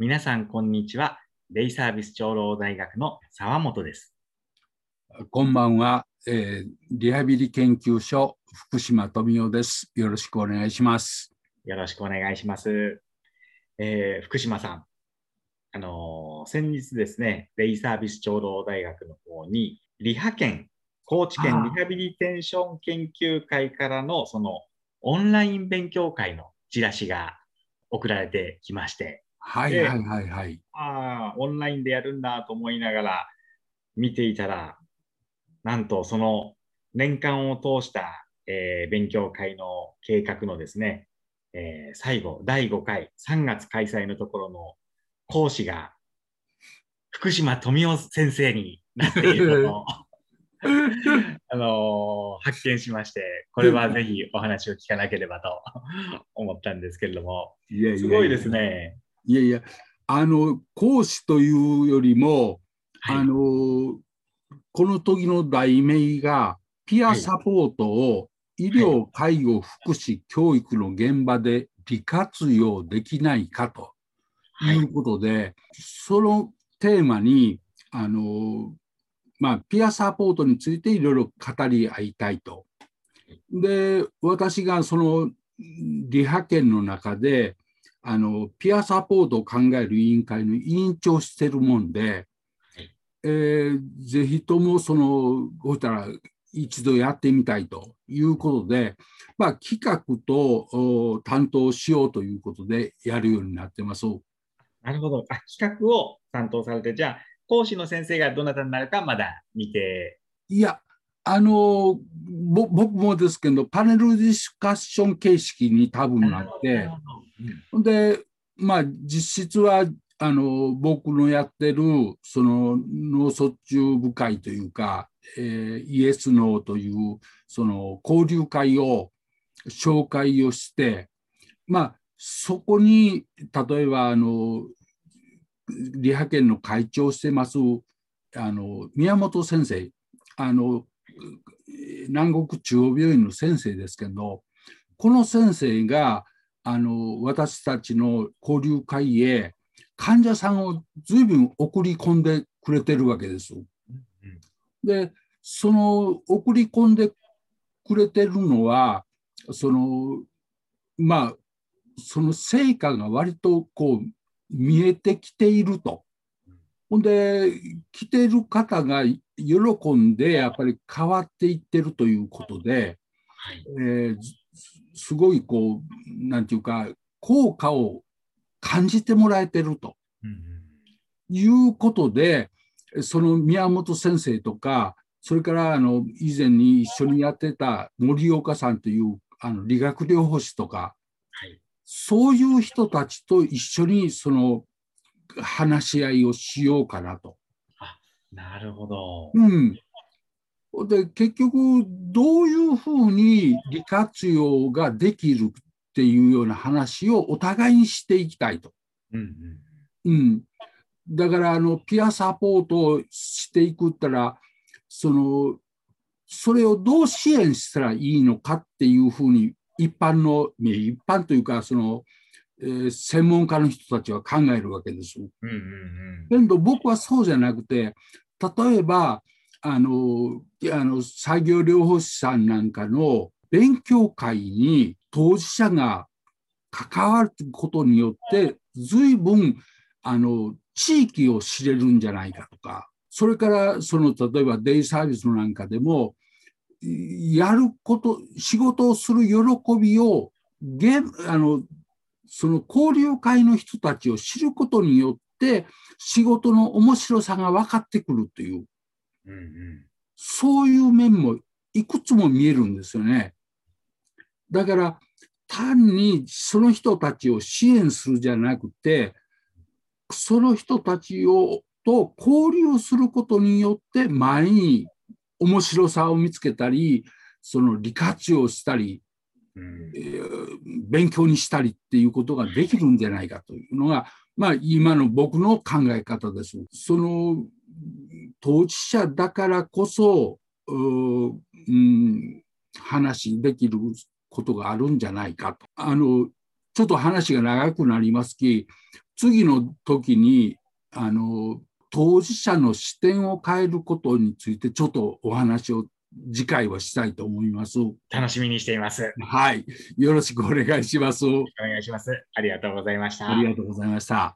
皆さん、こんにちは。デイサービス長老大学の沢本です。こんばんは、えーリハビリ研究所福島富夫です。よろしくお願いします。よろしくお願いします。えー福島さん、あのー先日ですね、デイサービス長老大学の方に、リハ研、高知県リハビリテーション研究会からの、その、オンライン勉強会のチラシが送られてきまして、ええはいはいはいはい。ああ、オンラインでやるんだと思いながら見ていたら、なんとその年間を通した、えー勉強会の計画のですね、えー最後、第5回、3月開催のところの講師が福島富夫先生になっているのを、あのー発見しまして、これはぜひお話を聞かなければと思ったんですけれども、いやすごいです。ね。いやいや、あの、講師というよりも、はい。あの、この時の題名が、ピアサポートを医療、介護、福祉、教育の現場で利活用できないかとはい。いうことで、そのテーマに、あの、まあ、ピアサポートについていろいろ語り合いたいと。で、私がそのリハ研の中で、あの、ピアサポートを考える委員会の委員長をしてるもんで、はいえーぜひともその、こうしたら一度やってみたいということで、まあ、企画とお担当しようということでやるようになってます。なるほど。あ、企画を担当されて、じゃあ、講師の先生がどなたになるかまだ見て、いや、あの、ぼ僕もですけど、パネルディスカッション形式に多分なって、で、まあ、実質は、あの、僕のやってる、その、脳卒中部会というか、えーイエス・ノーという、その、交流会を、紹介をして、まあ、そこに、例えば、あの、リハ研の会長をしてます、あの、宮本先生、あの、南国中央病院の先生ですけど、この先生が、あの私たちの交流会へ患者さんを随分送り込んでくれてるわけです。でその送り込んでくれてるのはそのまあその成果が割とこう見えてきていると。ほんで来てる方が喜んでやっぱり変わっていってるということで、はい。えーずすごいこうなんていうか効果を感じてもらえてるということでその宮本先生とかそれからあの以前に一緒にやってた森岡さんというあの理学療法士とかはい。そういう人たちと一緒にその話し合いをしようかなと。なるほど。うん、で結局どういうふうに利活用ができるっていうような話をお互いにしていきたいと。うんうん、だからあのピアサポートをしていくったらそのそれをどう支援したらいいのかっていうふうに一般の一般というかその、えー専門家の人たちは考えるわけです。うん。うんうんけど僕はそうじゃなくて例えばあのあの作業療法士さんなんかの勉強会に当事者が関わることによって随分あの地域を知れるんじゃないかとかそれからその例えばデイサービスのなんかでもやること仕事をする喜びをゲあのその交流会の人たちを知ることによって仕事の面白さが分かってくるといううんうんそういう面もいくつも見えるんですよね。だから単にその人たちを支援するじゃなくてその人たちをと交流することによって前に面白さを見つけたりその利活用したりうんえー勉強にしたりっていうことができるんじゃないかというのが、まあ、今の僕の考え方です。その当事者だからこそ、うーうん、話できることがあるんじゃないかと。あのちょっと話が長くなりますき、次の時にあの当事者の視点を変えることについてちょっとお話を次回はしたいと思います。楽しみにしています。はい。よろしくお願いします。お願いします。ありがとうございました。ありがとうございました。